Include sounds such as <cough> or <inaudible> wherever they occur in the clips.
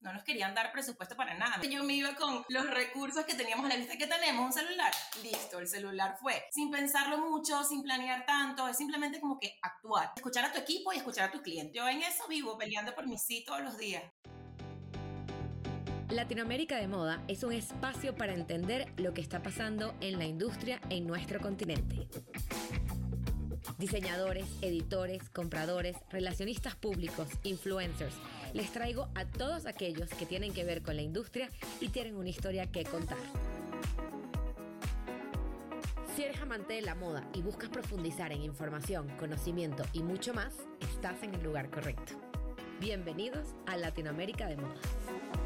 no nos querían dar presupuesto para nada. Yo me iba con los recursos que teníamos a la vista que tenemos, un celular, listo, el celular fue. Sin pensarlo mucho, sin planear tanto, es simplemente como que actuar, escuchar a tu equipo y escuchar a tu cliente. Yo en eso vivo, peleando por mi sí todos los días. Latinoamérica de Moda es un espacio para entender lo que está pasando en la industria en nuestro continente. Diseñadores, editores, compradores, relacionistas públicos, influencers. Les traigo a todos aquellos que tienen que ver con la industria y tienen una historia que contar. Si eres amante de la moda y buscas profundizar en información, conocimiento y mucho más, estás en el lugar correcto. Bienvenidos a Latinoamérica de Moda.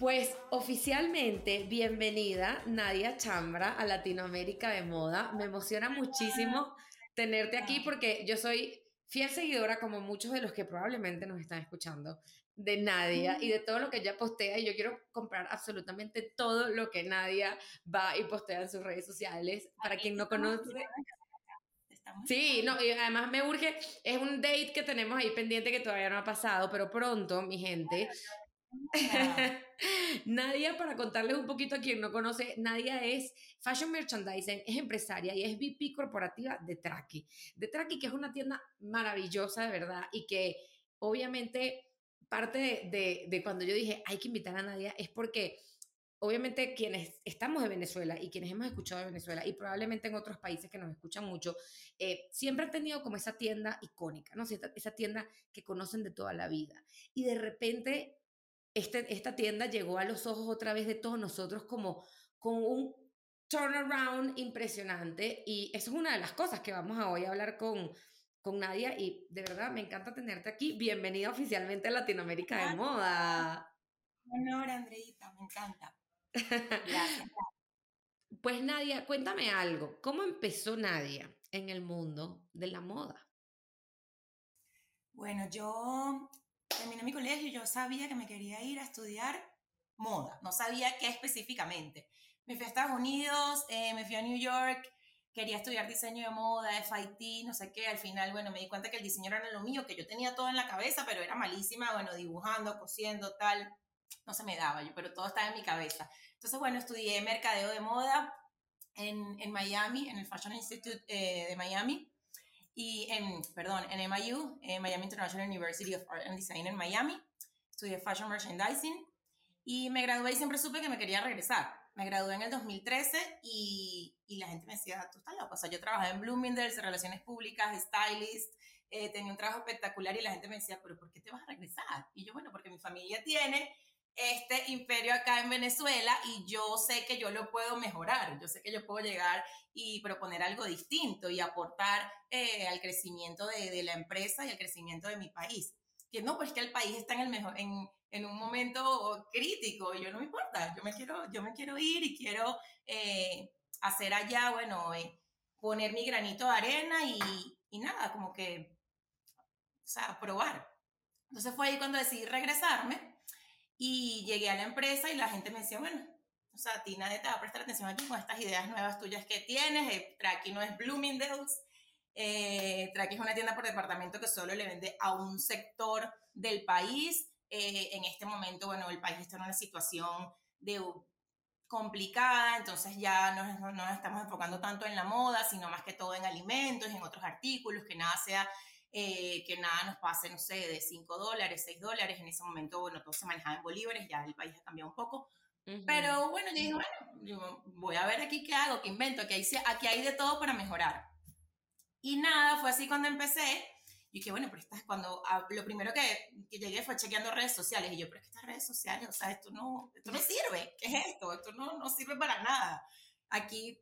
Pues oficialmente, bienvenida Nadia Chambra a Latinoamérica de Moda. Me emociona muchísimo tenerte aquí porque yo soy fiel seguidora, como muchos de los que probablemente nos están escuchando, de Nadia y de todo lo que ella postea. Y yo quiero comprar absolutamente todo lo que Nadia va y postea en sus redes sociales. Para quien no conoce. Sí, no, y además me urge, es un date que tenemos ahí pendiente que todavía no ha pasado, pero pronto, mi gente, <laughs> Nadia, para contarles un poquito a quien no conoce, Nadia es Fashion Merchandising, es empresaria y es VP corporativa de Traki. De Traki, que es una tienda maravillosa, de verdad, y que obviamente parte de, de, cuando yo dije hay que invitar a Nadia es porque obviamente quienes estamos de Venezuela y quienes hemos escuchado de Venezuela y probablemente en otros países que nos escuchan mucho, eh, siempre han tenido como esa tienda icónica, ¿no? Esa tienda que conocen de toda la vida. Y de repente este, esta tienda llegó a los ojos otra vez de todos nosotros como con un turnaround impresionante y eso es una de las cosas que vamos a hoy a hablar con, con Nadia y de verdad me encanta tenerte aquí. Bienvenida oficialmente a Latinoamérica de Moda. Honor, Andreita, me encanta. Gracias. <laughs> Pues Nadia, cuéntame algo. ¿Cómo empezó Nadia en el mundo de la moda? Bueno, yo terminé mi colegio, yo sabía que me quería ir a estudiar moda, no sabía qué específicamente. Me fui a Estados Unidos, eh, me fui a New York, quería estudiar diseño de moda, FIT, no sé qué, al final, bueno, me di cuenta que el diseño era lo mío, que yo tenía todo en la cabeza, pero era malísima, bueno, dibujando, cosiendo, tal, no se me daba yo, pero todo estaba en mi cabeza. Entonces, bueno, estudié mercadeo de moda en, en Miami, en el Fashion Institute eh, de Miami, y en, perdón, en MIU, en Miami International University of Art and Design en Miami. Estudié Fashion Merchandising y me gradué y siempre supe que me quería regresar. Me gradué en el 2013 y, y la gente me decía, tú estás loco. O sea, yo trabajaba en Bloomingdale's, Relaciones Públicas, Stylist, eh, tenía un trabajo espectacular y la gente me decía, pero ¿por qué te vas a regresar? Y yo, bueno, porque mi familia tiene este imperio acá en Venezuela y yo sé que yo lo puedo mejorar, yo sé que yo puedo llegar y proponer algo distinto y aportar eh, al crecimiento de, de, la empresa y al crecimiento de mi país. Que no, pues que el país está en, el mejor, en, en un momento crítico, y yo no me importa, yo me quiero, yo me quiero ir y quiero eh, hacer allá, bueno, eh, poner mi granito de arena y, y nada, como que, o sea, probar. Entonces fue ahí cuando decidí regresarme y llegué a la empresa y la gente me decía, bueno, o sea, a ti nadie te va a prestar atención aquí con estas ideas nuevas tuyas que tienes. Eh, no es Bloomingdale's. Eh, es una tienda por departamento que solo le vende a un sector del país. Eh, en este momento, bueno, el país está en una situación de complicada, entonces ya no, no nos estamos enfocando tanto en la moda, sino más que todo en alimentos, en otros artículos, que nada sea eh, que nada nos pase, no sé, de 5 dólares, 6 dólares. En ese momento, bueno, todo se manejaba en bolívares, ya el país ha cambiado un poco. Pero bueno, yo dije, bueno, yo voy a ver aquí qué hago, qué invento, aquí hay, aquí hay de todo para mejorar. Y nada, fue así cuando empecé. Y dije, bueno, pero es cuando ah, lo primero que, que, llegué fue chequeando redes sociales. Y yo, pero es que estas redes sociales, o sea, esto no, esto no <laughs> sirve. ¿Qué es esto? Esto no, no sirve para nada. Aquí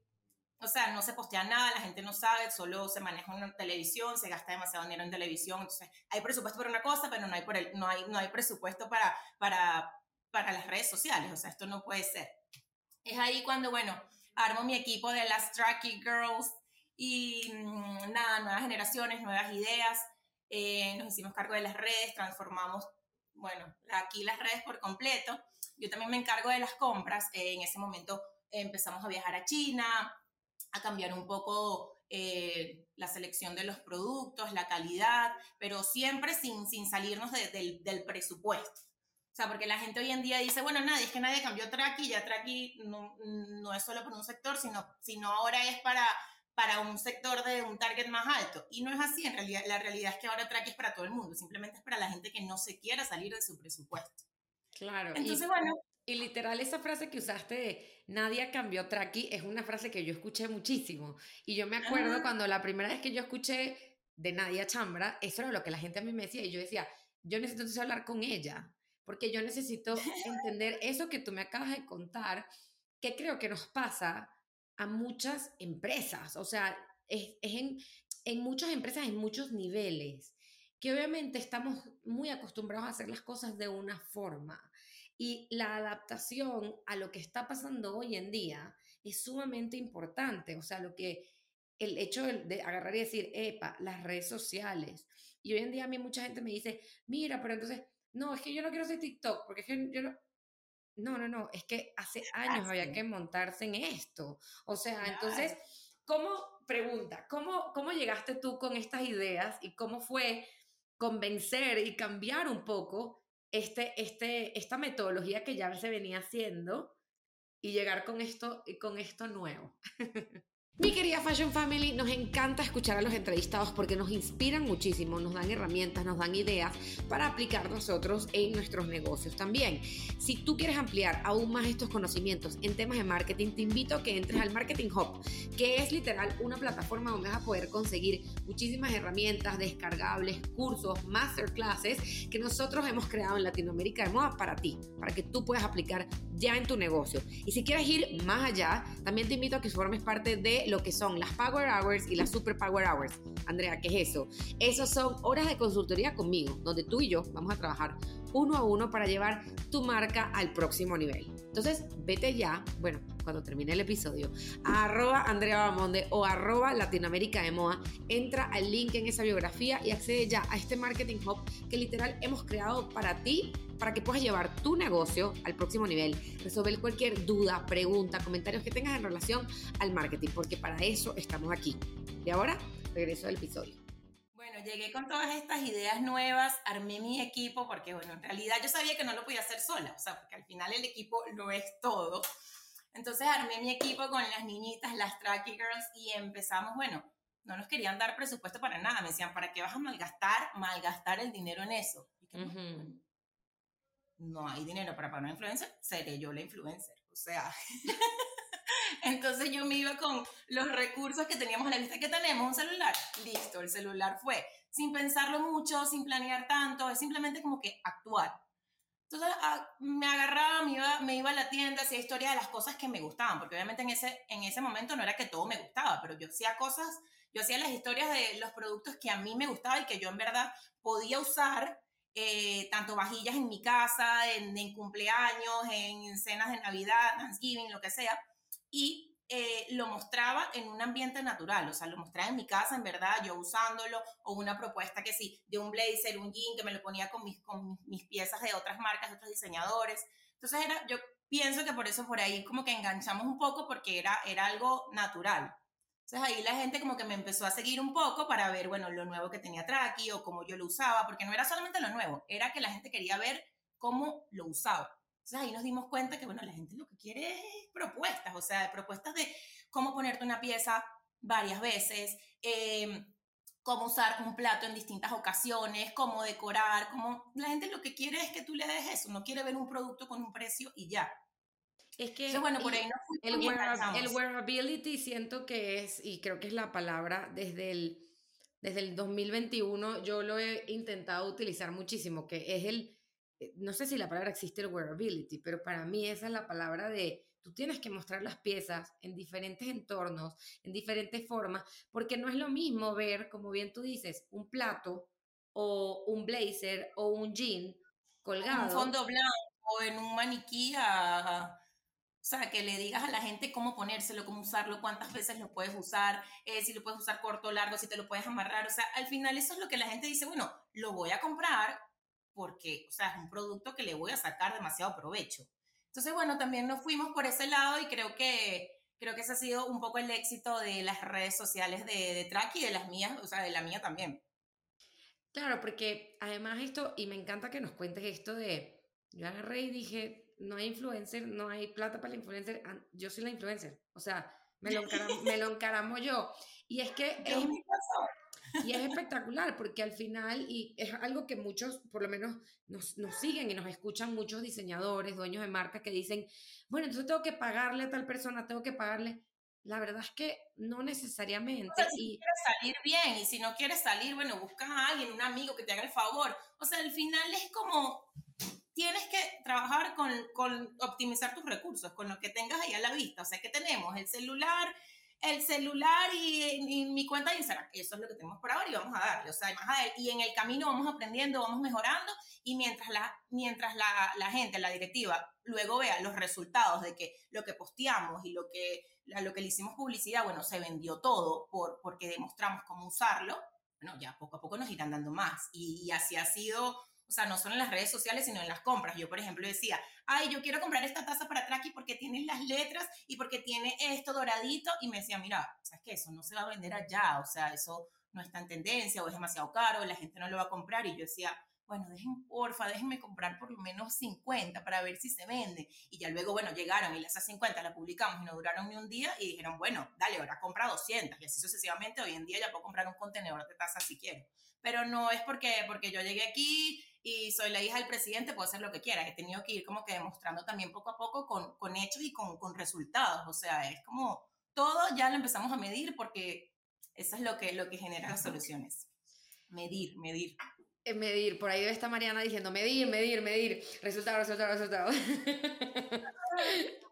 o sea, no se postea nada, la gente no sabe, solo se maneja en televisión, se gasta demasiado dinero en televisión, entonces hay presupuesto para una cosa, pero no hay, por el, no hay, no hay presupuesto para, para, para las redes sociales, o sea, esto no puede ser. Es ahí cuando, bueno, armo mi equipo de las Tracky Girls y mm, nada, nuevas generaciones, nuevas ideas, eh, nos hicimos cargo de las redes, transformamos, bueno, aquí las redes por completo, yo también me encargo de las compras, en ese momento empezamos a viajar a China, a cambiar un poco eh, la selección de los productos, la calidad, pero siempre sin, sin salirnos del, del presupuesto. O sea, porque la gente hoy en día dice, bueno, nadie, es que nadie cambió Traki, ya Traki no, no es solo para un sector, sino, sino ahora es para, para un sector de un target más alto. Y no es así, en realidad, la realidad es que ahora Traki es para todo el mundo, simplemente es para la gente que no se quiera salir de su presupuesto. Claro. Entonces, bueno. Y literal, esa frase que usaste de nadie cambió Traki es una frase que yo escuché muchísimo. Y yo me acuerdo cuando la primera vez que yo escuché de Nadia Chambra, eso era lo que la gente a mí me decía. Y yo decía, yo necesito hablar con ella, porque yo necesito entender <laughs> eso que tú me acabas de contar, que creo que nos pasa a muchas empresas. O sea, es, es en, en muchas empresas, en muchos niveles, que obviamente estamos muy acostumbrados a hacer las cosas de una forma y la adaptación a lo que está pasando hoy en día es sumamente importante. O sea, lo que el hecho de, agarrar y decir, epa, las redes sociales. Y hoy en día a mí mucha gente me dice, mira, pero entonces, no, es que yo no quiero hacer TikTok, porque es que yo no... No, no, no, es que hace años había que montarse en esto. O sea, entonces, ¿cómo, pregunta, ¿cómo, ¿cómo llegaste tú con estas ideas y cómo fue convencer y cambiar un poco este, este, esta metodología que ya se venía haciendo y llegar con esto, con esto nuevo. <laughs> Mi querida Fashion Family, nos encanta escuchar a los entrevistados porque nos inspiran muchísimo, nos dan herramientas, nos dan ideas para aplicar nosotros en nuestros negocios también. Si tú quieres ampliar aún más estos conocimientos en temas de marketing, te invito a que entres al Marketing Hub, que es literal una plataforma donde vas a poder conseguir muchísimas herramientas descargables, cursos, masterclasses que nosotros hemos creado en Latinoamérica de moda para ti, para que tú puedas aplicar ya en tu negocio. Y si quieres ir más allá, también te invito a que formes parte de lo que son las Power Hours y las Super Power Hours. Andrea, ¿qué es eso? Esas son horas de consultoría conmigo, donde tú y yo vamos a trabajar uno a uno para llevar tu marca al próximo nivel. Entonces, vete ya, bueno, cuando termine el episodio, a arroba Andrea Bamonde o arroba Latinoamérica de Moa, entra al link en esa biografía y accede ya a este Marketing Hub que literal hemos creado para ti, para que puedas llevar tu negocio al próximo nivel, resolver cualquier duda, pregunta, comentarios que tengas en relación al marketing, porque para eso estamos aquí. Y ahora, regreso al episodio llegué con todas estas ideas nuevas, armé mi equipo, porque bueno, en realidad yo sabía que no lo podía hacer sola, o sea, porque al final el equipo lo es todo. Entonces armé mi equipo con las niñitas, las Tracky Girls, y empezamos, bueno, no nos querían dar presupuesto para nada, me decían, ¿para qué vas a malgastar, malgastar el dinero en eso? No hay dinero para pagar una influencer, seré yo la influencer, o sea... <laughs> Entonces yo me iba con los recursos que teníamos a la vista. que tenemos? Un celular. Listo, el celular fue. Sin pensarlo mucho, sin planear tanto, es simplemente como que actuar. Entonces ah, me agarraba, me iba, me iba a la tienda, hacía historia de las cosas que me gustaban, porque obviamente en ese, en ese momento no era que todo me gustaba, pero yo hacía cosas, yo hacía las historias de los productos que a mí me gustaban y que yo en verdad podía usar, eh, tanto vajillas en mi casa, en, en cumpleaños, en cenas de Navidad, Thanksgiving, lo que sea y eh, lo mostraba en un ambiente natural, o sea, lo mostraba en mi casa, en verdad, yo usándolo, o una propuesta que sí, de un blazer, un jean, que me lo ponía con mis, con mis piezas de otras marcas, de otros diseñadores. Entonces, era, yo pienso que por eso por ahí como que enganchamos un poco porque era, era algo natural. Entonces ahí la gente como que me empezó a seguir un poco para ver, bueno, lo nuevo que tenía Traki o cómo yo lo usaba, porque no era solamente lo nuevo, era que la gente quería ver cómo lo usaba. Entonces ahí nos dimos cuenta que, bueno, la gente lo que quiere es propuestas, o sea, propuestas de cómo ponerte una pieza varias veces, em, cómo usar un plato en distintas ocasiones, cómo decorar, cómo... La gente lo que quiere es que tú le des eso, no quiere ver un producto con un precio y ya. Es que bueno, por ahí no el, el wearability siento que es, y creo que es la palabra desde el, desde el 2021, yo lo he intentado utilizar muchísimo, que es el eh, no sé si la palabra existe el wearability, pero para mí esa es la palabra de tú tienes que mostrar las piezas en diferentes entornos, en diferentes formas, porque no es lo mismo ver, como bien tú dices, un plato o un blazer o un jean colgado. Un fondo blanco o en un maniquí o sea, que le digas a la gente cómo ponérselo, cómo usarlo, cuántas veces lo puedes usar, eh, si lo puedes usar corto o largo, si te lo puedes amarrar. O sea, al final eso es lo que la gente dice, bueno, lo voy a comprar porque, o sea, es un producto que le voy a sacar demasiado provecho. Entonces, bueno, también nos fuimos por ese lado y creo que, creo que ese ha sido un poco el éxito de las redes sociales de, de Track y de las mías, o sea, de la mía también. Claro, porque además esto, y me encanta que nos cuentes esto de, yo agarré y dije, no hay influencer, no hay plata para el influencer, yo soy la influencer, o sea, me lo, encaramo, me lo encaramo yo. Y es que <laughs> es, y es espectacular porque al final, y es algo que muchos, por lo menos, nos, nos, siguen y nos escuchan muchos diseñadores, dueños de marcas que dicen, bueno, entonces tengo que pagarle a tal persona, tengo que pagarle. La verdad es que no necesariamente. O sea, si y... quieres salir bien y si no quieres salir, bueno, buscas a alguien, un amigo que te haga el favor. O sea, al final es como, tienes que trabajar con, con optimizar tus recursos, con lo que tengas ahí a la vista. O sea, que tenemos el celular, el celular y, mi cuenta de Instagram. Eso es lo que tenemos por ahora y vamos a darle. O sea, más a y en el camino vamos aprendiendo, vamos mejorando y mientras la, mientras la, gente, la directiva, luego vea los resultados de que lo que posteamos y lo que, lo que le hicimos publicidad, bueno, se vendió todo por, porque demostramos cómo usarlo, bueno, ya poco a poco nos irán dando más. Y, y así ha sido o sea, no solo en las redes sociales, sino en las compras. Yo, por ejemplo, decía, ay, yo quiero comprar esta taza para Traki porque tiene las letras y porque tiene esto doradito. Y me decía, mira, ¿sabes qué? Eso no se va a vender allá. O sea, eso no está en tendencia o es demasiado caro, la gente no lo va a comprar. Y yo decía, bueno, dejen, porfa, déjenme comprar por lo menos 50 para ver si se vende. Y ya luego, bueno, llegaron y las 50 las publicamos y no duraron ni un día y dijeron, bueno, dale, ahora compra 200. Y así sucesivamente, hoy en día ya puedo comprar un contenedor de taza si quiero. Pero no es porque, porque yo llegué aquí y soy la hija del presidente, puedo hacer lo que quiera. He tenido que ir como que demostrando también poco a poco con, con hechos y con, con, resultados. O sea, es como todo ya lo empezamos a medir porque eso es lo que, lo que genera las soluciones. Medir, medir. Eh, medir, por ahí debe estar Mariana diciendo medir, medir, medir, resultado, resultado, resultado.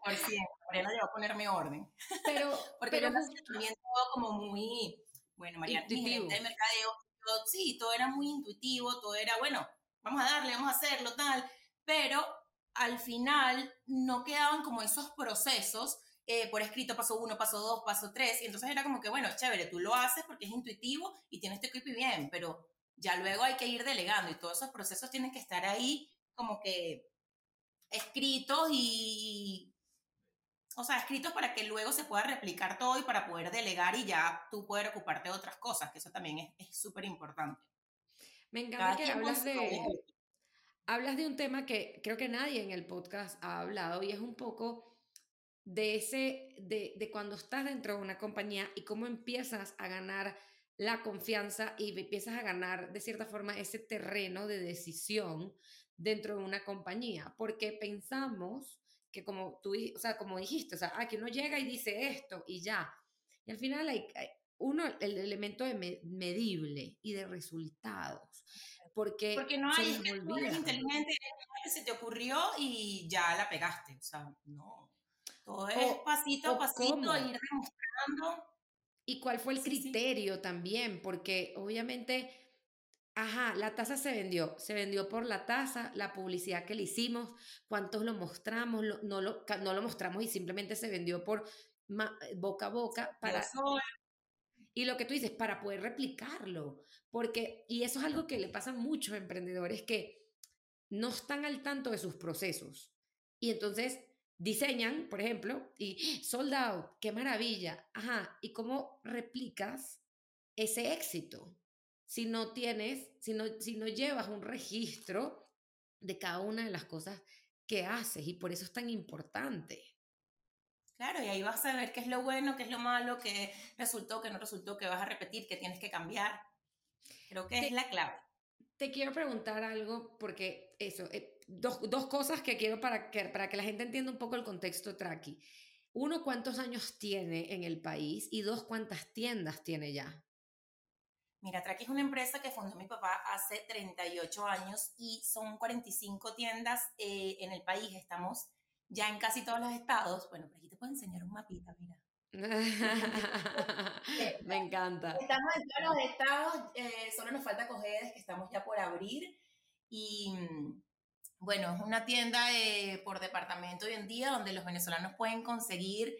Por cierto, Mariana llegó a ponerme orden. Pero, <laughs> porque pero, yo también todo como muy, bueno, Mariana, mi gerente de mercadeo, todo, sí, todo era muy intuitivo, todo era, bueno, vamos a darle, vamos a hacerlo, tal, pero al final no quedaban como esos procesos eh, por escrito, paso uno, paso dos, paso tres, y entonces era como que, bueno, chévere, tú lo haces porque es intuitivo y tienes tu equipo bien, pero ya luego hay que ir delegando y todos esos procesos tienen que estar ahí como que escritos y, o sea, escritos para que luego se pueda replicar todo y para poder delegar y ya tú poder ocuparte de otras cosas, que eso también es súper importante. Me encanta que hablas de, hablas de un tema que creo que nadie en el podcast ha hablado y es un poco de ese, de, de cuando estás dentro de una compañía y cómo empiezas a ganar la confianza y empiezas a ganar de cierta forma ese terreno de decisión dentro de una compañía, porque pensamos que como tú, o sea, como dijiste, o sea, ah, que uno llega y dice esto y ya. Y al final hay, uno, el elemento de medible y de resultados. Porque, porque no hay, inteligente, que se te ocurrió y ya la pegaste. O sea, no. Todo es pasito a pasito, ir demostrando. ¿Y cuál fue el criterio también? Porque obviamente, ajá, la taza se vendió. Se vendió por la taza, la publicidad que le hicimos, cuántos lo mostramos, no, lo, no lo mostramos y simplemente se vendió por boca a boca para, y lo que tú dices, para poder replicarlo. Porque, y eso es algo que le pasa a muchos emprendedores que no están al tanto de sus procesos. Y entonces diseñan, por ejemplo, y sold out, qué maravilla. Ajá, ¿y cómo replicas ese éxito? Si no tienes, si no, si no llevas un registro de cada una de las cosas que haces y por eso es tan importante. Claro, y ahí vas a ver qué es lo bueno, qué es lo malo, qué resultó, qué no resultó, qué vas a repetir, qué tienes que cambiar. Creo que es la clave. Te quiero preguntar algo porque eso, eh, dos, dos, cosas que quiero para que, para que la gente entienda un poco el contexto Traki. Uno, ¿cuántos años tiene en el país? Y dos, ¿cuántas tiendas tiene ya? Mira, Traki es una empresa que fundó mi papá hace 38 años y son 45 tiendas eh, en el país. Estamos ya en casi todos los estados. Bueno, por aquí te puedo enseñar un mapita, mira. <laughs> Me encanta. Estamos en todos los estados, eh, solo nos falta Cogedes, que estamos ya por abrir. Y mm, bueno, es una tienda eh, por departamento hoy en día donde los venezolanos pueden conseguir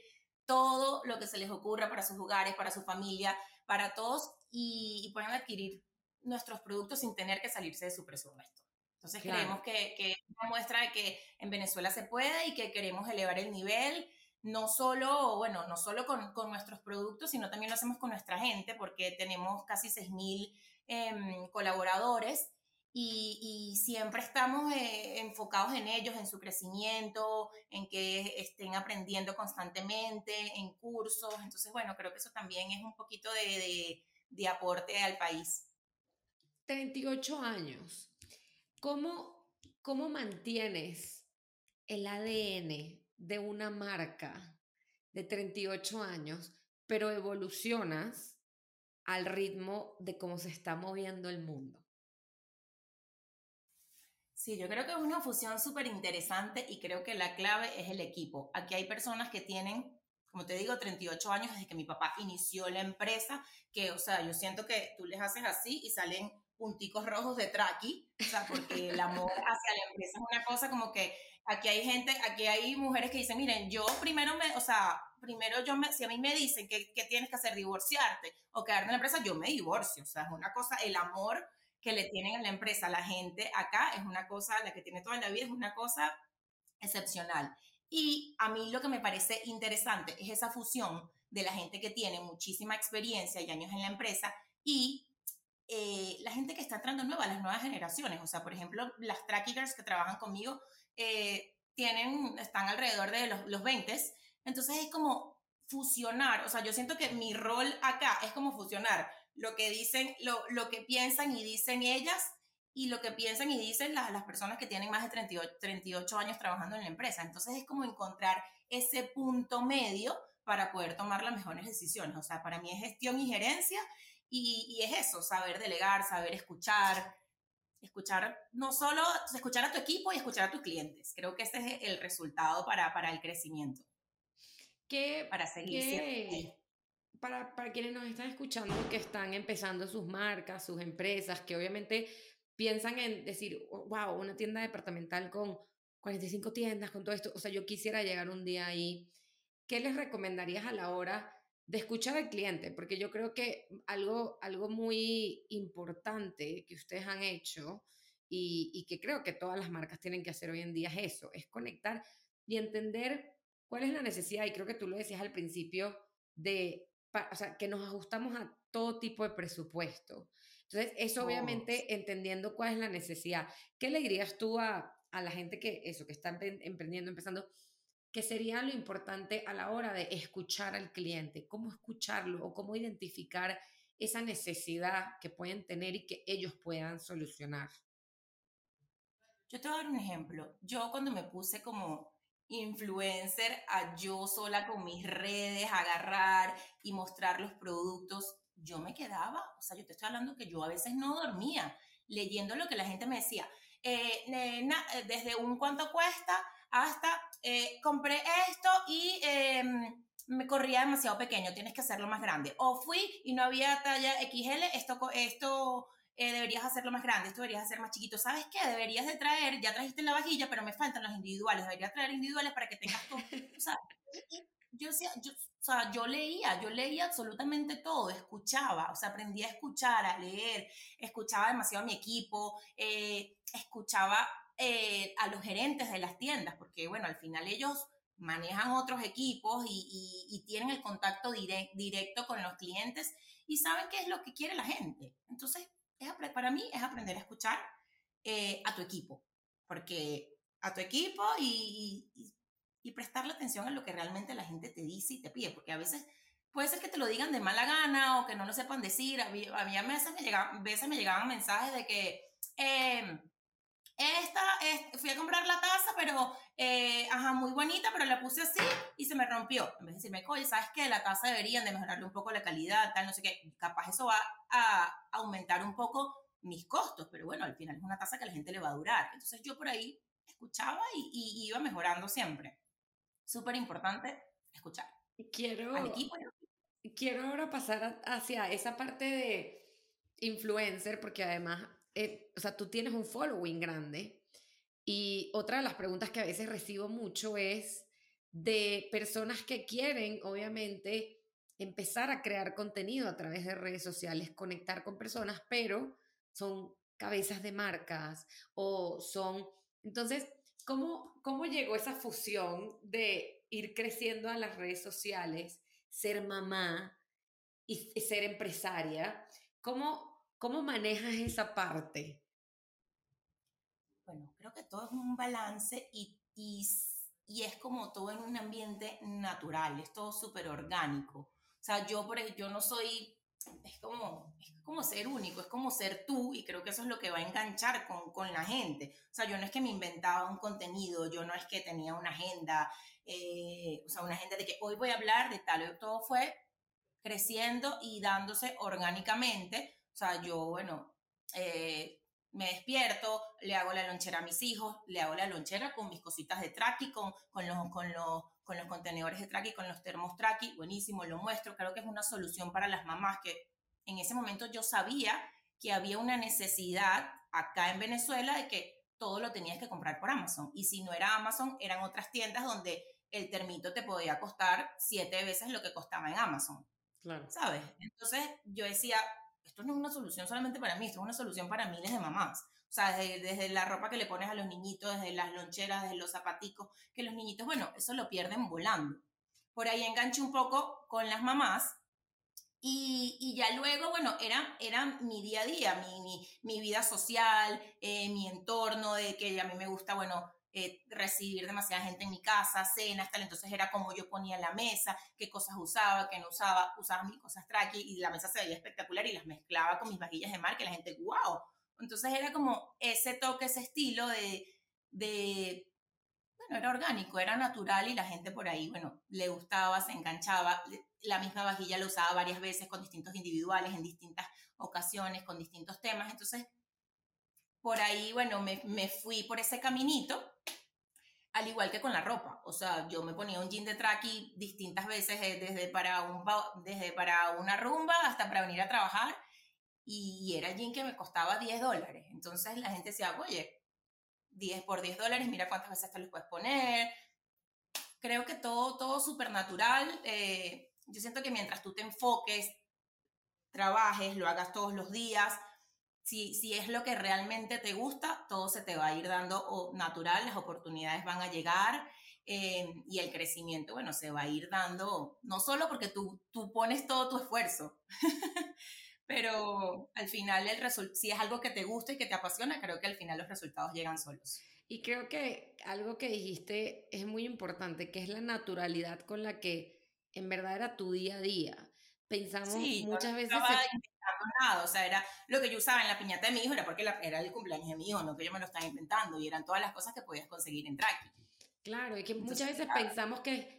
todo lo que se les ocurra para sus hogares, para su familia, para todos y, pueden adquirir nuestros productos sin tener que salirse de su presupuesto. Entonces creemos que, que es una muestra de que en Venezuela se puede y que queremos elevar el nivel no solo, bueno, no solo con, con nuestros productos, sino también lo hacemos con nuestra gente, porque tenemos casi 6.000 eh, colaboradores y, siempre estamos eh, enfocados en ellos, en su crecimiento, en que estén aprendiendo constantemente, en cursos. Entonces, bueno, creo que eso también es un poquito de, de, aporte al país. 38 años. ¿Cómo, ¿Cómo mantienes el ADN de una marca de 38 años, pero evolucionas al ritmo de cómo se está moviendo el mundo? Sí, yo creo que es una fusión súper interesante y creo que la clave es el equipo. Aquí hay personas que tienen, como te digo, 38 años desde que mi papá inició la empresa, que, o sea, yo siento que tú les haces así y salen punticos rojos de traqui, o sea, porque el amor hacia la empresa es una cosa como que aquí hay gente, aquí hay mujeres que dicen, miren, yo primero me, o sea, primero yo me, si a mí me dicen que, que tienes que hacer, divorciarte o quedarte en la empresa, yo me divorcio, o sea, es una cosa, el amor que le tienen a la empresa la gente acá es una cosa, la que tiene toda la vida es una cosa excepcional. Y a mí lo que me parece interesante es esa fusión de la gente que tiene muchísima experiencia y años en la empresa y eh, la gente que está entrando nueva, las nuevas generaciones. O sea, por ejemplo, las trackers que trabajan conmigo eh, tienen, están alrededor de los, los 20. Entonces es como fusionar. O sea, yo siento que mi rol acá es como fusionar lo que dicen, lo, lo que piensan y dicen ellas y lo que piensan y dicen las, las personas que tienen más de 38, 38 años trabajando en la empresa. Entonces es como encontrar ese punto medio para poder tomar las mejores decisiones. O sea, para mí es gestión y gerencia y, y es eso, saber delegar, saber escuchar, escuchar no solo, escuchar a tu equipo y escuchar a tus clientes. Creo que ese es el resultado para, para el crecimiento. ¿Qué, para seguir para, para quienes nos están escuchando, que están empezando sus marcas, sus empresas, que obviamente piensan en decir, wow, una tienda departamental con 45 tiendas, con todo esto, o sea, yo quisiera llegar un día ahí, ¿qué les recomendarías a la hora de escuchar al cliente? Porque yo creo que algo, algo muy importante que ustedes han hecho y, y que creo que todas las marcas tienen que hacer hoy en día es eso, es conectar y entender cuál es la necesidad, y creo que tú lo decías al principio, de o sea, que nos ajustamos a todo tipo de presupuesto. Entonces, eso obviamente entendiendo cuál es la necesidad. ¿Qué le dirías tú a, a la gente que eso, que está emprendiendo, empezando, que sería lo importante a la hora de escuchar al cliente? ¿Cómo escucharlo o cómo identificar esa necesidad que pueden tener y que ellos puedan solucionar? Yo te voy a dar un ejemplo. Yo cuando me puse como influencer a yo sola con mis redes, agarrar y mostrar los productos, yo me quedaba, o sea, yo te estoy hablando que yo a veces no dormía leyendo lo que la gente me decía. Eh, eh desde un cuánto cuesta hasta eh, compré esto y em, me corría demasiado pequeño, tienes que hacerlo más grande. O fui y no había talla XL, esto, esto eh, deberías hacerlo más grande, esto deberías hacer más chiquito. ¿Sabes qué? Deberías de traer, ya trajiste la vajilla, pero me faltan los individuales, deberías traer individuales para que tengas o sea, yo leía, yo leía absolutamente todo, escuchaba, o sea, aprendí a escuchar, a leer, escuchaba demasiado a mi equipo, eh, escuchaba eh, a los gerentes de las tiendas, porque bueno, al final ellos manejan otros equipos y, y, y tienen el contacto directo con los clientes y saben qué es lo que quiere la gente. Entonces, para mí es aprender a escuchar eh, a tu equipo, porque a tu equipo y, y, prestarle atención a lo que realmente la gente te dice y te pide, porque a veces puede ser que te lo digan de mala gana o que no lo sepan decir. A mí, a mí a veces, me llegaban, veces me llegaban mensajes de que... Eh, esta, fui a comprar la taza, pero, eh, ajá, muy bonita, pero la puse así y se me rompió. En vez de decirme, oye, ¿sabes qué? La taza deberían de mejorarle un poco la calidad, tal, no sé qué. Capaz eso va a aumentar un poco mis costos, pero bueno, al final es una taza que a la gente le va a durar. Entonces yo por ahí escuchaba y, iba mejorando siempre. Súper importante escuchar. Quiero, quiero ahora pasar hacia esa parte de influencer, porque además eh, o sea, tú tienes un following grande. Y otra de las preguntas que a veces recibo mucho es de personas que quieren, obviamente, empezar a crear contenido a través de redes sociales, conectar con personas, pero son cabezas de marcas o son... Entonces, ¿cómo, cómo llegó esa fusión de ir creciendo a las redes sociales, ser mamá y ser empresaria, ¿cómo, cómo manejas esa parte? Bueno, creo que todo es un balance y, y, y es como todo en un ambiente natural, es todo súper orgánico. O sea, yo, yo no soy es como, es como ser único, es como ser tú y creo que eso es lo que va a enganchar con, con la gente. O sea, yo no es que me inventaba un contenido, yo no es que tenía una agenda, eh, o sea, una agenda de que hoy voy a hablar de tal, todo fue creciendo y dándose orgánicamente. O sea, yo, bueno, eh, me despierto, le hago la lonchera a mis hijos, le hago la lonchera con mis cositas de traqui, con, con, los, con, los, con los contenedores de traqui, con los termos traqui, buenísimo, lo muestro. Creo que es una solución para las mamás que en ese momento yo sabía que había una necesidad acá en Venezuela de que todo lo tenías que comprar por Amazon. Y si no era Amazon, eran otras tiendas donde el termito te podía costar siete veces lo que costaba en Amazon. Claro. ¿Sabes? Entonces yo decía, esto no es una solución solamente para mí, esto es una solución para miles de mamás. O sea, desde, la ropa que le pones a los niñitos, desde las loncheras, desde los zapaticos, que los niñitos, bueno, eso lo pierden volando. Por ahí enganché un poco con las mamás y, y, ya luego, bueno, era, era mi día a día, mi, mi, mi vida social, eh, mi entorno, de que a mí me gusta, bueno, eh, recibir demasiada gente en mi casa, cenas, tal, entonces era como yo ponía la mesa, qué cosas usaba, qué no usaba, usaba mis cosas traqui y la mesa se veía espectacular y las mezclaba con mis vajillas de mar que la gente, wow. Entonces era como ese toque, ese estilo de, de, bueno, era orgánico, era natural y la gente por ahí, bueno, le gustaba, se enganchaba. La misma vajilla la usaba varias veces con distintos individuales en distintas ocasiones, con distintos temas. Entonces, por ahí, bueno, me, me fui por ese caminito al igual que con la ropa. O sea, yo me ponía un jean de traqui distintas veces, eh, desde para, un, desde para una rumba hasta para venir a trabajar, y era el jean que me costaba 10 dólares. Entonces la gente decía, oye, 10 por 10 dólares, mira cuántas veces te los puedes poner. Creo que todo, todo súper natural. Eh, yo siento que mientras tú te enfoques, trabajes, lo hagas todos los días, si, es lo que realmente te gusta, todo se te va a ir dando natural, las oportunidades van a llegar eh, y el crecimiento, bueno, se va a ir dando, no solo porque tú, tú pones todo tu esfuerzo, <laughs> pero al final el si es algo que te gusta y que te apasiona, creo que al final los resultados llegan solos. Y creo que algo que dijiste es muy importante, que es la naturalidad con la que en verdad era tu día a día. Pensamos muchas veces nada, o sea, era lo que yo usaba en la piñata de mi hijo, era porque era el cumpleaños de mi hijo, no que yo me lo estaba inventando, y eran todas las cosas que podías conseguir en Traki. Claro, y que muchas veces pensamos que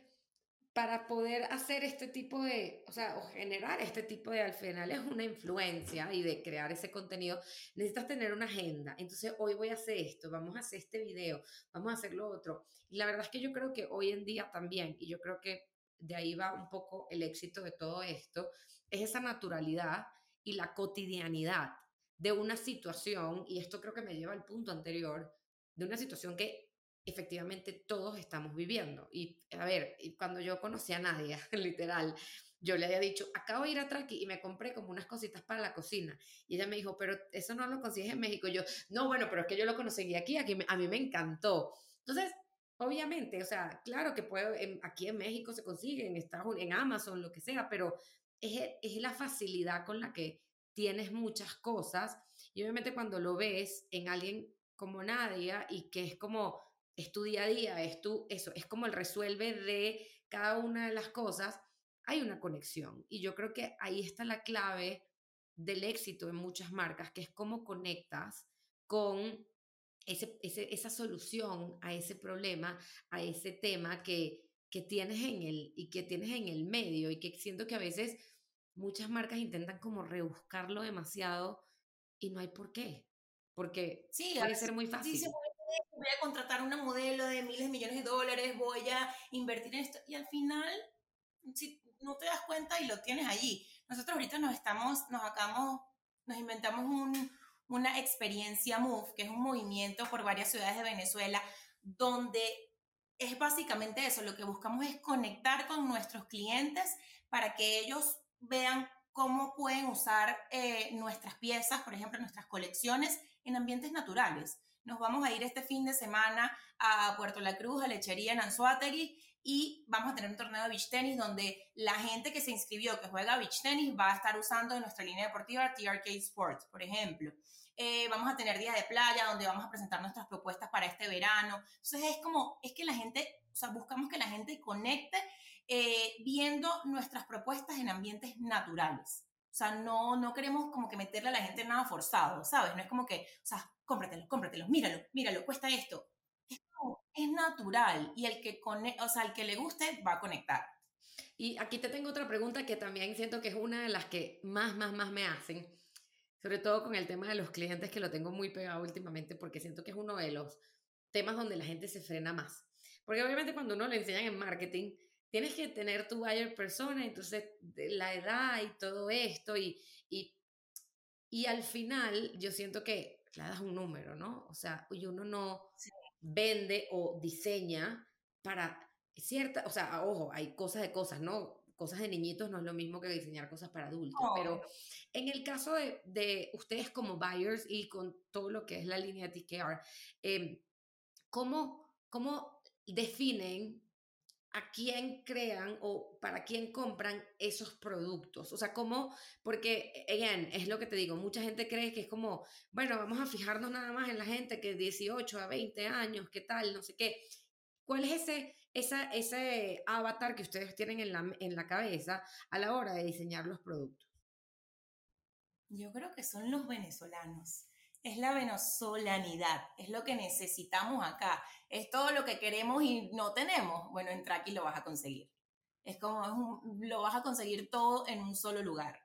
para poder hacer este tipo de, o sea, o generar este tipo de, al final es una influencia y de crear ese contenido, necesitas tener una agenda. Entonces, hoy voy a hacer esto, vamos a hacer este video, vamos a hacer lo otro. Y la verdad es que yo creo que hoy en día también, y yo creo que de ahí va un poco el éxito de todo esto, es esa naturalidad y la cotidianidad de una situación, y esto creo que me lleva al punto anterior, de una situación que efectivamente todos estamos viviendo. Y a ver, cuando yo conocí a Nadia, <laughs> literal, yo le había dicho, acabo de ir a Traki y me compré como unas cositas para la cocina. Y ella me dijo, pero eso no lo consigues en México. yo, no, bueno, pero es que yo lo conseguí aquí, aquí a mí me encantó. Entonces, obviamente, o sea, claro que puede, aquí en México se consigue, en Estados en Amazon, lo que sea, pero es, la facilidad con la que tienes muchas cosas y obviamente cuando lo ves en alguien como Nadia y que es como es tu día a día, es tu eso, es como el resuelve de cada una de las cosas, hay una conexión. Y yo creo que ahí está la clave del éxito en muchas marcas, que es cómo conectas con ese, esa solución a ese problema, a ese tema que, que tienes en el y que tienes en el medio y que siento que a veces muchas marcas intentan como rebuscarlo demasiado y no hay por qué, porque sí, puede ser muy fácil. voy a contratar una modelo de miles de millones de dólares, voy a invertir en esto y al final si no te das cuenta y lo tienes allí. Nosotros ahorita nos estamos, nos acabamos, nos inventamos un, una experiencia Move, que es un movimiento por varias ciudades de Venezuela, donde es básicamente eso, lo que buscamos es conectar con nuestros clientes para que ellos vean cómo pueden usar eh, nuestras piezas, por ejemplo, nuestras colecciones en ambientes naturales. nos vamos a ir este fin de semana a Puerto La Cruz, a Lechería en Anzuategui, y vamos a tener un torneo de beach tenis donde la gente que se inscribió, que juega beach tenis, va a estar usando nuestra línea deportiva TRK Sports, por ejemplo. Eh, vamos a tener días de playa donde vamos a presentar nuestras propuestas para este verano. Entonces es como, es que la gente, o sea, buscamos que la gente conecte eh, viendo nuestras propuestas en ambientes naturales. O sea, no, no queremos como que meterle a la gente nada forzado, ¿sabes? No es como que, o sea, cómpratelo, cómpratelo, míralo, míralo, cuesta esto. Es, como, es natural y el que, o sea, el que le guste va a conectar. Y aquí te tengo otra pregunta que también siento que es una de las que más, más, más me hacen sobre todo con el tema de los clientes que lo tengo muy pegado últimamente porque siento que es uno de los temas donde la gente se frena más. Porque obviamente cuando uno le enseñan en marketing, tienes que tener tu buyer persona, entonces la edad y todo esto y, y, y al final yo siento que le das un número, ¿no? O sea, y uno no vende o diseña para cierta, o sea, ojo, hay cosas de cosas, ¿no? Cosas de niñitos no es lo mismo que diseñar cosas para adultos, pero en el caso de, de, ustedes como buyers y con todo lo que es la línea TKR, eh, ¿cómo, ¿cómo definen a quién crean o para quién compran esos productos. O sea, ¿cómo? Porque, again, es lo que te digo, mucha gente cree que es como, bueno, vamos a fijarnos nada más en la gente que 18 a 20 años, qué tal, no sé qué. ¿Cuál es ese, esa, ese avatar que ustedes tienen en la, en la cabeza a la hora de diseñar los productos? Yo creo que son los venezolanos. Es la venezolanidad, es lo que necesitamos acá, es todo lo que queremos y no tenemos. Bueno, entra aquí lo vas a conseguir. Es como lo vas a conseguir todo en un solo lugar.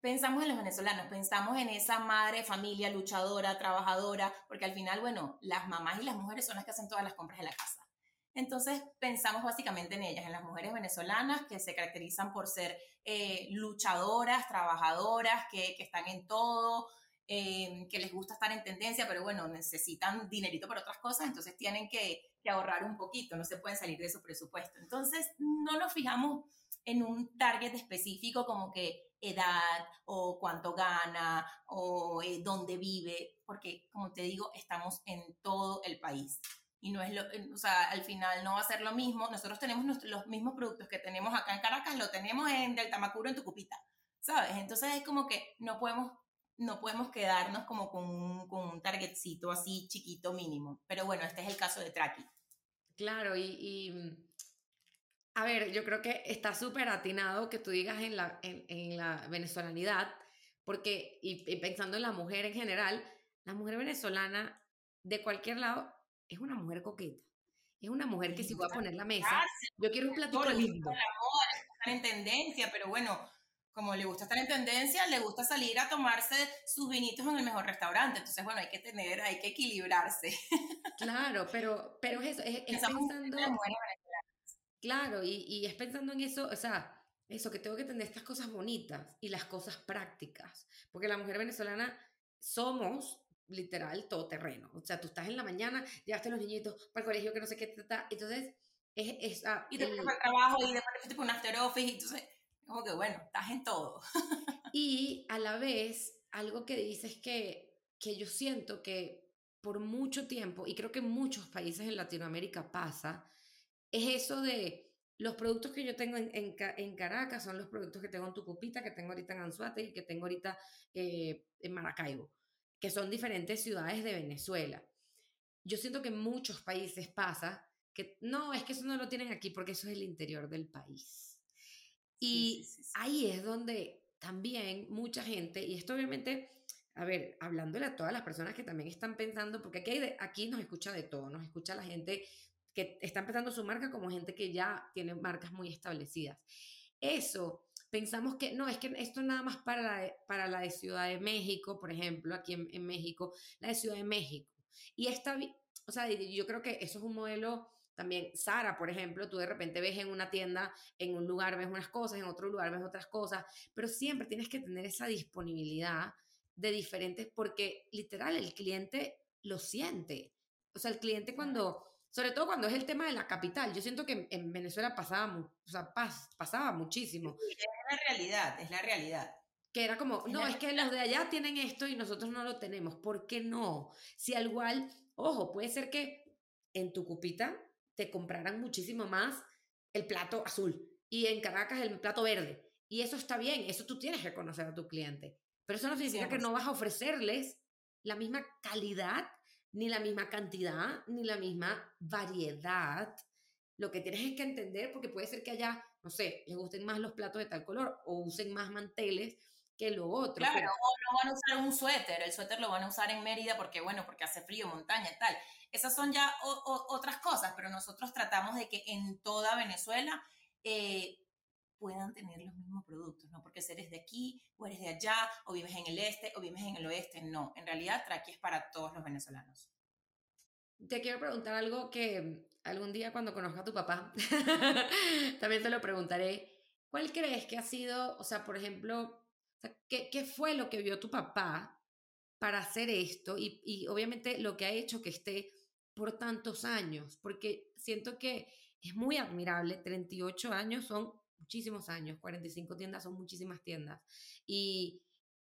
Pensamos en los venezolanos, pensamos en esa madre, familia, luchadora, trabajadora, porque al final, bueno, las mamás y las mujeres son las que hacen todas las compras de la casa. Entonces pensamos básicamente en ellas, en las mujeres venezolanas que se caracterizan por ser eh, luchadoras, trabajadoras, que, están en todo, eh, que les gusta estar en tendencia, pero bueno, necesitan dinerito para otras cosas, entonces tienen que, ahorrar un poquito, no se pueden salir de su presupuesto. Entonces no nos fijamos en un target específico como que edad o cuánto gana o eh, dónde vive, porque como te digo, estamos en todo el país y no es lo, o sea, al final no va a ser lo mismo. Nosotros tenemos los mismos productos que tenemos acá en Caracas, lo tenemos en Del Tamacuro, en Tucupita, ¿sabes? Entonces es como que no podemos, no podemos quedarnos como con un, con un targetcito así chiquito mínimo. Pero bueno, este es el caso de Traki. Claro, y, y, a ver, yo creo que está súper atinado que tú digas en la, en, en la venezolanidad, porque, y, y pensando en la mujer en general, la mujer venezolana de cualquier lado es una mujer coqueta. Es una mujer que si voy a poner la mesa, yo quiero un platito lindo. estar en tendencia, pero bueno, como le gusta estar en tendencia, le gusta salir a tomarse sus vinitos en el mejor restaurante. Entonces, bueno, hay que tener, hay que equilibrarse. Claro, pero, pero es eso, es, pensando... Claro, y, y es pensando en eso, o sea, eso, que tengo que tener estas cosas bonitas y las cosas prácticas. Porque la mujer venezolana somos literal todo terreno. O sea, tú estás en la mañana, llegaste los niñitos para el colegio que no sé qué, está entonces es... es y después el, trabajo y después fuiste por un after office, entonces como que bueno, estás en todo. <laughs> y a la vez, algo que dices que, que yo siento que por mucho tiempo, y creo que en muchos países en Latinoamérica pasa, es eso de los productos que yo tengo en, en, Caracas son los productos que tengo en Tucupita, que tengo ahorita en Anzuate y que tengo ahorita eh, en Maracaibo que son diferentes ciudades de Venezuela. Yo siento que en muchos países pasa que no, es que eso no lo tienen aquí porque eso es el interior del país. Y ahí es donde también mucha gente, y esto obviamente, a ver, hablándole a todas las personas que también están pensando, porque aquí, aquí nos escucha de todo, nos escucha la gente que está empezando su marca como gente que ya tiene marcas muy establecidas. Eso pensamos que no, es que esto nada más para la de, para la de Ciudad de México, por ejemplo, aquí en, México, la de Ciudad de México. Y esta, o sea, yo creo que eso es un modelo también. Sara, por ejemplo, tú de repente ves en una tienda, en un lugar ves unas cosas, en otro lugar ves otras cosas, pero siempre tienes que tener esa disponibilidad de diferentes, porque literal el cliente lo siente. O sea, el cliente cuando sobre todo cuando es el tema de la capital. Yo siento que en, Venezuela pasaba, o sea, pasaba muchísimo. es la realidad, es la realidad. Que era como, no, es que los de allá tienen esto y nosotros no lo tenemos. ¿Por qué no? Si al igual Ojo, puede ser que en tu cupita te compraran muchísimo más el plato azul y en Caracas el plato verde. Y eso está bien, eso tú tienes que conocer a tu cliente. Pero eso no significa que no vas a ofrecerles la misma calidad, ni la misma cantidad, ni la misma variedad. Lo que tienes es que entender, porque puede ser que haya, no sé, les gusten más los platos de tal color o usen más manteles que lo otro. Claro, o no van a usar un suéter, el suéter lo van a usar en Mérida porque, bueno, porque hace frío, montaña y tal. Esas son ya otras cosas, pero nosotros tratamos de que en toda Venezuela eh, puedan tener los mismos productos, no porque eres de aquí o eres de allá, o vives en el este o vives en el oeste, no, en realidad Traqui es para todos los venezolanos. Te quiero preguntar algo que algún día cuando conozca a tu papá, <laughs> también te lo preguntaré. ¿Cuál crees que ha sido, o sea, por ejemplo, ¿qué, ¿qué, fue lo que vio tu papá para hacer esto? Y, y obviamente lo que ha hecho que esté por tantos años, porque siento que es muy admirable, 38 años son muchísimos años, 45 tiendas son muchísimas tiendas. Y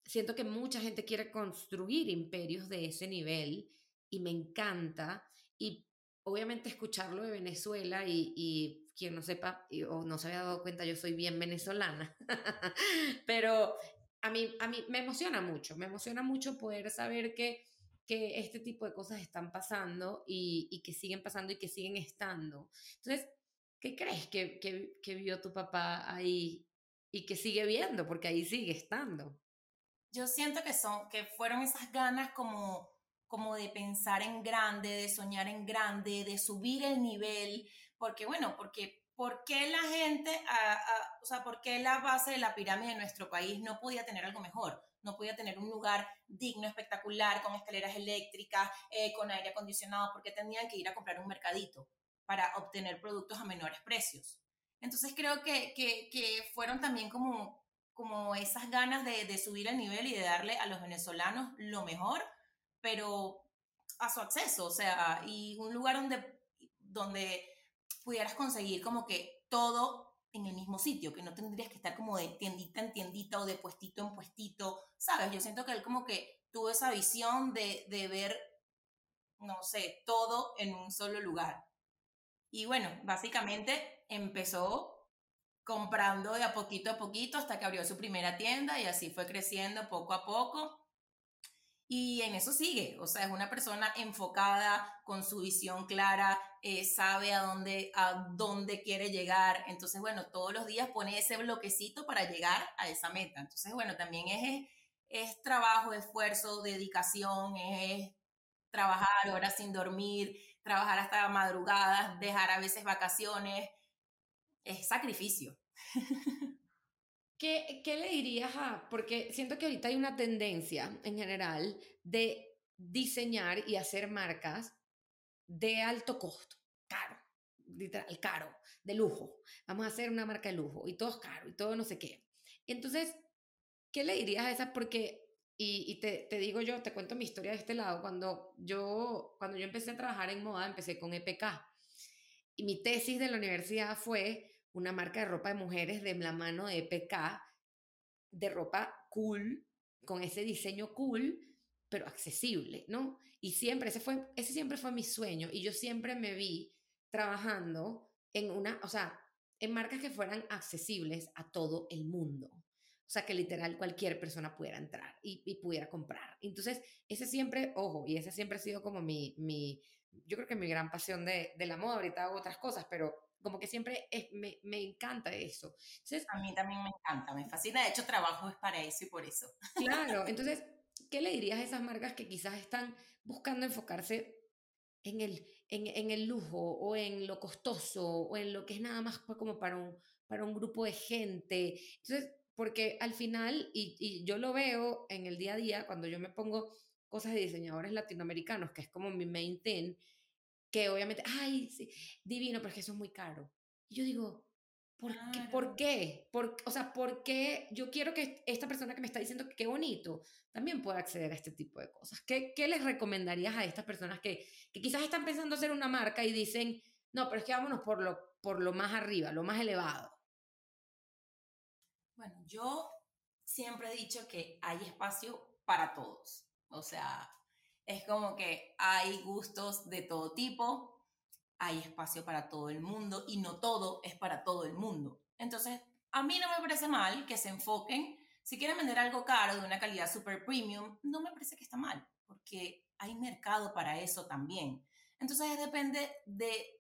siento que mucha gente quiere construir imperios de ese nivel y me encanta. Y obviamente escucharlo de Venezuela y, y quien no sepa o no se había dado cuenta, yo soy bien venezolana, <laughs> pero a mí, a mí me emociona mucho, me emociona mucho poder saber que, que este tipo de cosas están pasando y, y que siguen pasando y que siguen estando. Entonces, ¿Qué crees que, que, vio tu papá ahí y que sigue viendo? Porque ahí sigue estando. Yo siento que, son, que fueron esas ganas como, como de pensar en grande, de soñar en grande, de subir el nivel, porque bueno, porque ¿por qué la gente, o sea, por qué la base de la pirámide de nuestro país no podía tener algo mejor? No podía tener un lugar digno, espectacular, con escaleras eléctricas, eh, con aire acondicionado, porque tenían que ir a comprar un mercadito para obtener productos a menores precios. Entonces creo que, que, fueron también como, como esas ganas de, de, subir el nivel y de darle a los venezolanos lo mejor, pero a su acceso, o sea, y un lugar donde, donde pudieras conseguir como que todo en el mismo sitio, que no tendrías que estar como de tiendita en tiendita o de puestito en puestito, ¿sabes? Yo siento que él como que tuvo esa visión de, de ver, no sé, todo en un solo lugar. Y bueno, básicamente empezó comprando de a poquito a poquito hasta que abrió su primera tienda y así fue creciendo poco a poco. Y en eso sigue, o sea, es una persona enfocada, con su visión clara, eh, sabe a dónde, a dónde quiere llegar. Entonces, bueno, todos los días pone ese bloquecito para llegar a esa meta. Entonces, bueno, también es, es trabajo, esfuerzo, dedicación, es trabajar horas sin dormir, trabajar hasta madrugadas, dejar a veces vacaciones, es sacrificio. <laughs> ¿Qué, ¿Qué, le dirías a.? Porque siento que ahorita hay una tendencia en general de diseñar y hacer marcas de alto costo, caro, literal, caro, de lujo. Vamos a hacer una marca de lujo y todo es caro y todo no sé qué. Entonces, ¿qué le dirías a esas? Porque y, te, te, digo yo, te cuento mi historia de este lado. Cuando yo, cuando yo empecé a trabajar en moda, empecé con EPK. Y mi tesis de la universidad fue una marca de ropa de mujeres de la mano de EPK, de ropa cool, con ese diseño cool, pero accesible, ¿no? Y siempre, ese, fue, ese siempre fue mi sueño. Y yo siempre me vi trabajando en una, o sea, en marcas que fueran accesibles a todo el mundo. O sea, que literal cualquier persona pudiera entrar y, pudiera comprar. Entonces, ese siempre, ojo, y ese siempre ha sido como mi, mi yo creo que mi gran pasión de, de la moda. Ahorita hago otras cosas, pero como que siempre es, me, me, encanta eso. Entonces, a mí también me encanta, me fascina. De hecho, trabajo es para eso y por eso. Claro, <laughs> entonces, ¿qué le dirías a esas marcas que quizás están buscando enfocarse en el, en, en el lujo o en lo costoso o en lo que es nada más pues como para un, para un grupo de gente? Entonces, porque al final, y, yo lo veo en el día a día, cuando yo me pongo cosas de diseñadores latinoamericanos, que es como mi main thing, que obviamente, ay, sí, divino, pero es que eso es muy caro. Y yo digo, ¿por qué? ¿Por qué? ¿Por, o sea, ¿por qué yo quiero que esta persona que me está diciendo que qué bonito también pueda acceder a este tipo de cosas? ¿Qué, qué les recomendarías a estas personas que, que, quizás están pensando hacer una marca y dicen, no, pero es que vámonos por lo, por lo más arriba, lo más elevado? Bueno, yo siempre he dicho que hay espacio para todos. O sea, es como que hay gustos de todo tipo, hay espacio para todo el mundo y no todo es para todo el mundo. Entonces, a mí no me parece mal que se enfoquen, si quieren vender algo caro de una calidad super premium, no me parece que está mal, porque hay mercado para eso también. Entonces depende de,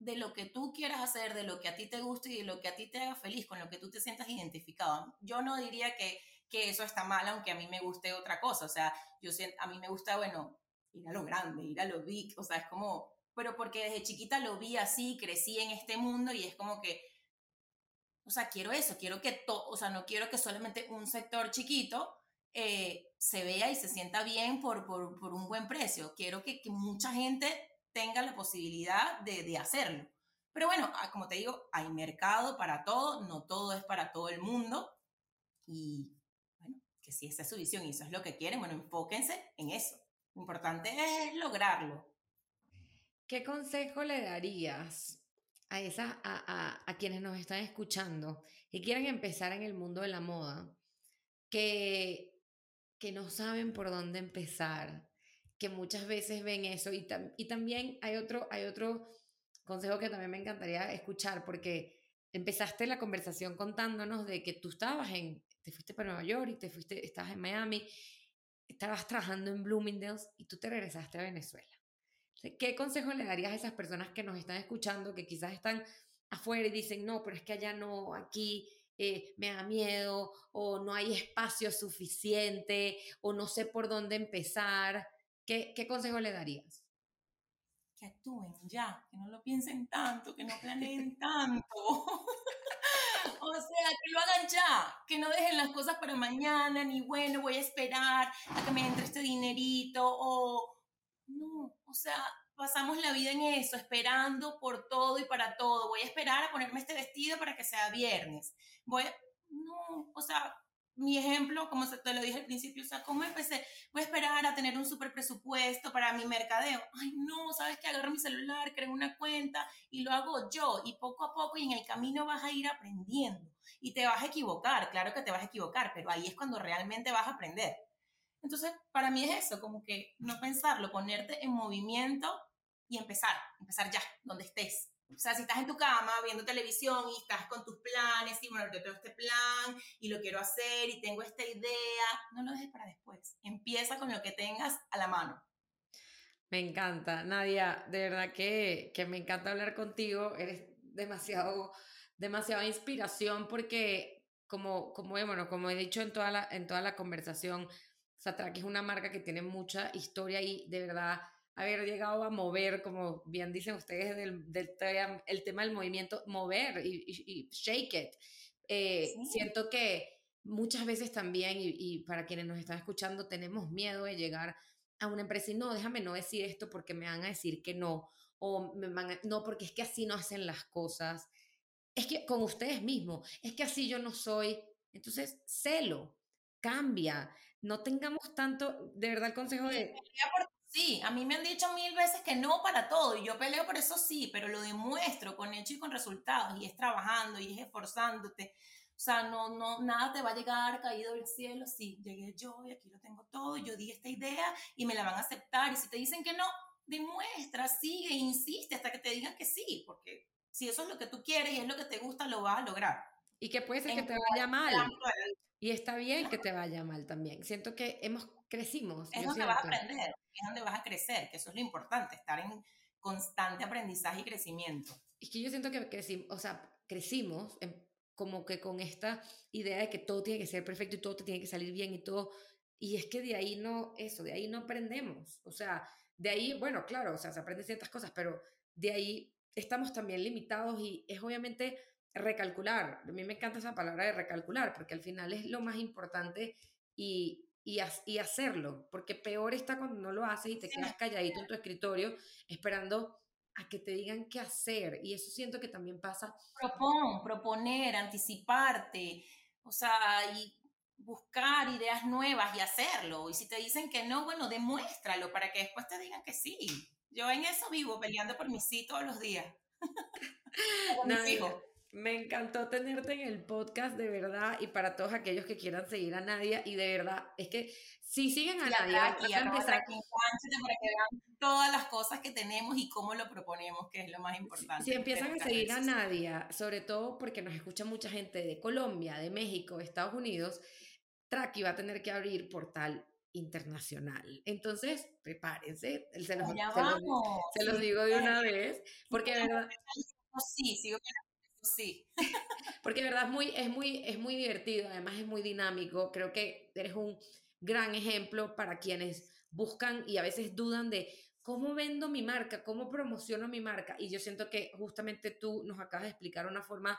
de lo que tú quieras hacer, de lo que a ti te guste y de lo que a ti te haga feliz, con lo que tú te sientas identificado. Yo no diría que, que eso está mal, aunque a mí me guste otra cosa. O sea, yo a mí me gusta, bueno, ir a lo grande, ir a lo big, o sea, es como, pero porque desde chiquita lo vi así, crecí en este mundo y es como que, o sea, quiero eso, quiero que todo, o sea, no quiero que solamente un sector chiquito eh, se vea y se sienta bien por, por, por un buen precio. Quiero que, que, mucha gente tenga la posibilidad de, de hacerlo. Pero bueno, ah, como te digo, hay mercado para todo, no todo es para todo el mundo. Y bueno, que si esa es su visión y eso es lo que quieren, bueno, enfóquense en eso. Lo importante es lograrlo. ¿Qué consejo le darías a, esas, a, a, a quienes nos están escuchando y quieren empezar en el mundo de la moda? Que que no saben por dónde empezar, que muchas veces ven eso. Y, y también hay otro, hay otro consejo que también me encantaría escuchar, porque empezaste la conversación contándonos de que tú estabas en, te fuiste para Nueva York y te fuiste, estabas en Miami, estabas trabajando en Bloomingdale's y tú te regresaste a Venezuela. ¿Qué consejo le darías a esas personas que nos están escuchando, que quizás están afuera y dicen, no, pero es que allá no, aquí eh, me da miedo o no hay espacio suficiente o no sé por dónde empezar, ¿qué, qué consejo le darías? Que actúen ya, que no lo piensen tanto, que no planeen <laughs> tanto. <laughs> o sea, que lo hagan ya, que no dejen las cosas para mañana, ni bueno, voy a esperar a que me entre este dinerito, o no, o sea, pasamos la vida en eso, esperando por todo y para todo. Voy a esperar a ponerme este vestido para que sea viernes. Voy a... No, o sea, mi ejemplo, como te lo dije al principio, o sea, ¿cómo empecé? Voy a esperar a tener un super presupuesto para mi mercadeo. Ay, no, ¿sabes qué? Agarro mi celular, creo una cuenta y lo hago yo. Y poco a poco y en el camino vas a ir aprendiendo. Y te vas a equivocar, claro que te vas a equivocar, pero ahí es cuando realmente vas a aprender. Entonces, para mí es eso, como que no pensarlo, ponerte en movimiento y empezar, empezar ya, donde estés. O sea, si estás en tu cama viendo televisión y estás con tus planes, y bueno, yo tengo este plan y lo quiero hacer y tengo esta idea, no lo dejes para después. Empieza con lo que tengas a la mano. Me encanta, Nadia, de verdad que, que me encanta hablar contigo, eres demasiado, demasiada inspiración porque como, como, bueno, como he dicho en toda la, en toda la conversación, Satrack es una marca que tiene mucha historia y de verdad haber llegado a mover, como bien dicen ustedes, del, del el tema del movimiento, mover y, shake it. Eh, siento que muchas veces también, y, para quienes nos están escuchando, tenemos miedo de llegar a una empresa y no, déjame no decir esto porque me van a decir que no, o me van a, no, porque es que así no hacen las cosas. Es que con ustedes mismos, es que así yo no soy. Entonces, celo, cambia, no tengamos tanto, de verdad el consejo de... Sí, a mí me han dicho mil veces que no para todo y yo peleo por eso sí, pero lo demuestro con hecho y con resultados y es trabajando y es esforzándote. O sea, no, no, nada te va a llegar caído del cielo. Sí, llegué yo y aquí lo tengo todo, yo di esta idea y me la van a aceptar. Y si te dicen que no, demuestra, sigue, insiste hasta que te digan que sí, porque si eso es lo que tú quieres y es lo que te gusta, lo vas a lograr. Y que puede ser que te vaya mal. Y está bien que te vaya mal también. Siento que hemos crecimos. Es donde vas a aprender, es donde vas a crecer, que eso es lo importante, estar en constante aprendizaje y crecimiento. Es que yo siento que crecimos, o sea, crecimos como que con esta idea de que todo tiene que ser perfecto y todo te tiene que salir bien y todo. Y es que de ahí no, eso, de ahí no aprendemos. O sea, de ahí, bueno, claro, o sea, se aprenden ciertas cosas, pero de ahí estamos también limitados y es obviamente recalcular. A mí me encanta esa palabra de recalcular, porque al final es lo más importante y, y, hacerlo, porque peor está cuando no lo haces y te quedas calladito en tu escritorio esperando a que te digan qué hacer. Y eso siento que también pasa. Propon, proponer, anticiparte, o sea, y buscar ideas nuevas y hacerlo. Y si te dicen que no, bueno, demuéstralo para que después te digan que sí. Yo en eso vivo, peleando por mi sí todos los días. <laughs> no, Me encantó tenerte en el podcast, de verdad, y para todos aquellos que quieran seguir a Nadia, y de verdad, es que si siguen a Nadia, y a empezar... para que vean todas las cosas que tenemos y cómo lo proponemos, que es lo más importante. Si, empiezan a seguir a Nadia, sobre todo porque nos escucha mucha gente de Colombia, de México, de Estados Unidos, Traki va a tener que abrir portal internacional. Entonces, prepárense, se los, se los, digo de una vez, porque de verdad... Sí, sigo sí. <laughs> Porque de verdad es muy, es, muy, es muy divertido, además es muy dinámico. Creo que eres un gran ejemplo para quienes buscan y a veces dudan de cómo vendo mi marca, cómo promociono mi marca. Y yo siento que justamente tú nos acabas de explicar una forma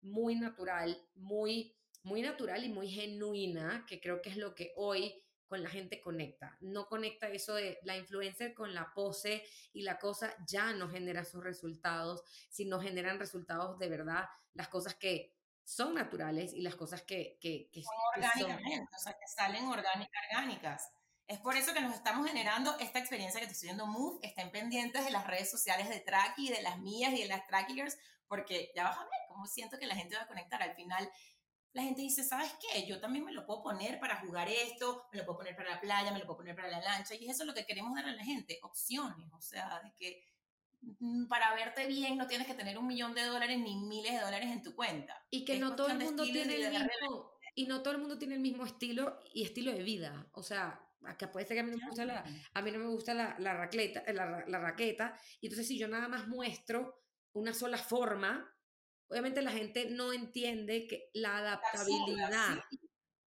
muy natural, muy, muy natural y muy genuina, que creo que es lo que hoy con la gente conecta. No conecta eso de la influencer con la pose y la cosa ya no genera sus resultados, sino generan resultados de verdad, las cosas que son naturales y las cosas que, que, que son orgánicamente, o sea, que salen orgánicas. Es por eso que nos estamos generando esta experiencia que te estoy viendo Move. Estén pendientes de las redes sociales de Tracky, de las mías y de las Trackers, porque ya vas a ver cómo siento que la gente va a conectar. Al final, la gente dice, ¿sabes qué? Yo también me lo puedo poner para jugar esto, me lo puedo poner para la playa, me lo puedo poner para la lancha, y eso es lo que queremos dar a la gente, opciones, o sea, de que mm, para verte bien no tienes que tener un millón de dólares ni miles de dólares en tu cuenta. Y que no todo el mundo tiene el mismo, y no todo el mundo tiene el mismo estilo y estilo de vida, o sea, que puede ser que a mí no me gusta la, a mí no me gusta la, la, raqueta, la, la raqueta, y entonces si yo nada más muestro una sola forma, obviamente la gente no entiende que la adaptabilidad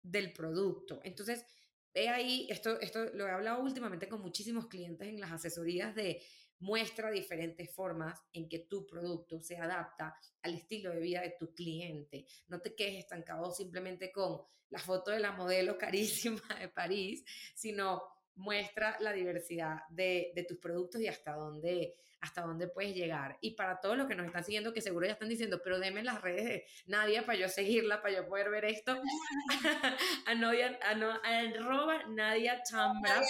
del producto. Entonces, ve ahí, esto, esto lo he hablado últimamente con muchísimos clientes en las asesorías de muestra diferentes formas en que tu producto se adapta al estilo de vida de tu cliente. No te quedes estancado simplemente con la foto de la modelo <laughs> carísima de París, sino muestra la diversidad de, de tus productos y hasta dónde, hasta dónde puedes llegar. Y para todos los que nos están siguiendo, que seguro ya están diciendo, pero deme las redes de Nadia para yo seguirla, para yo poder ver esto. <laughs> <laughs> a, Nadia, a, no, arroba Nadia Chambra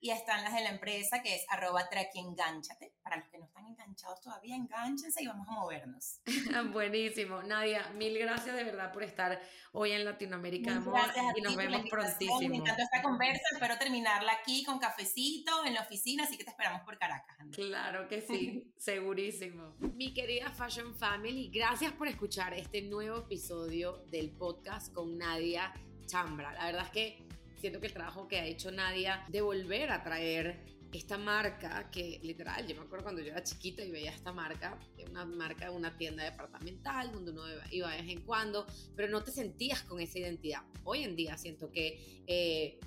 y están las de la empresa que es arroba enganchate. Para los que no están enganchados todavía, enganchense y vamos a movernos. <laughs> Buenísimo. Nadia, mil gracias de verdad por estar hoy en Latinoamérica y nos vemos prontísimo. Me encantó esta conversa, espero terminarla aquí con cafecito en la oficina, así que te esperamos por Caracas. Claro que sí, <laughs> segurísimo. Mi querida Fashion Family, gracias por escuchar este nuevo episodio del podcast con Nadia Chambra. La verdad es que siento que el trabajo que ha hecho Nadia de volver a traer esta marca que literal, yo me acuerdo cuando yo era chiquita y veía esta marca, una marca de una tienda departamental donde uno iba de vez en cuando, pero no te sentías con esa identidad. Hoy en día siento que eh,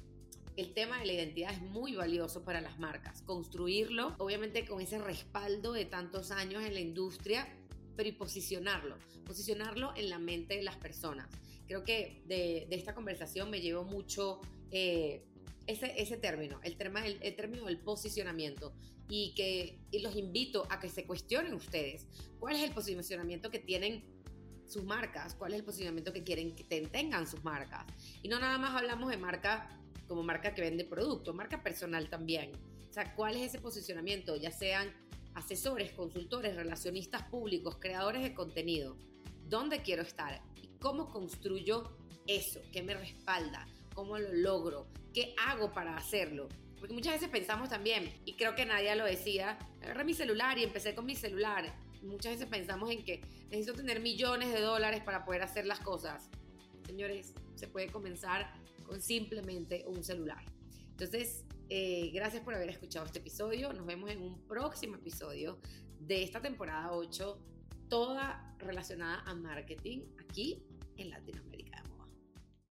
el tema de la identidad es muy valioso para las marcas. Construirlo, obviamente con ese respaldo de tantos años en la industria, pero y posicionarlo, posicionarlo en la mente de las personas. Creo que de, de esta conversación me llevo mucho eh, ese, término, el, el, término del posicionamiento y que los invito a que se cuestionen ustedes cuál es el posicionamiento que tienen sus marcas, cuál es el posicionamiento que quieren que tengan sus marcas. Y no nada más hablamos de marca como marca que vende producto, marca personal también. O sea, cuál es ese posicionamiento, ya sean asesores, consultores, relacionistas públicos, creadores de contenido. ¿Dónde quiero estar? ¿Y cómo construyo eso? ¿Qué me respalda? ¿Cómo lo logro? ¿Qué hago para hacerlo? Porque muchas veces pensamos también, y creo que nadie lo decía, agarré mi celular y empecé con mi celular. Muchas veces pensamos en que necesito tener millones de dólares para poder hacer las cosas. Señores, se puede comenzar con simplemente un celular. Entonces, eh, gracias por haber escuchado este episodio. Nos vemos en un próximo episodio de esta temporada 8, toda relacionada a marketing aquí en Latinoamérica.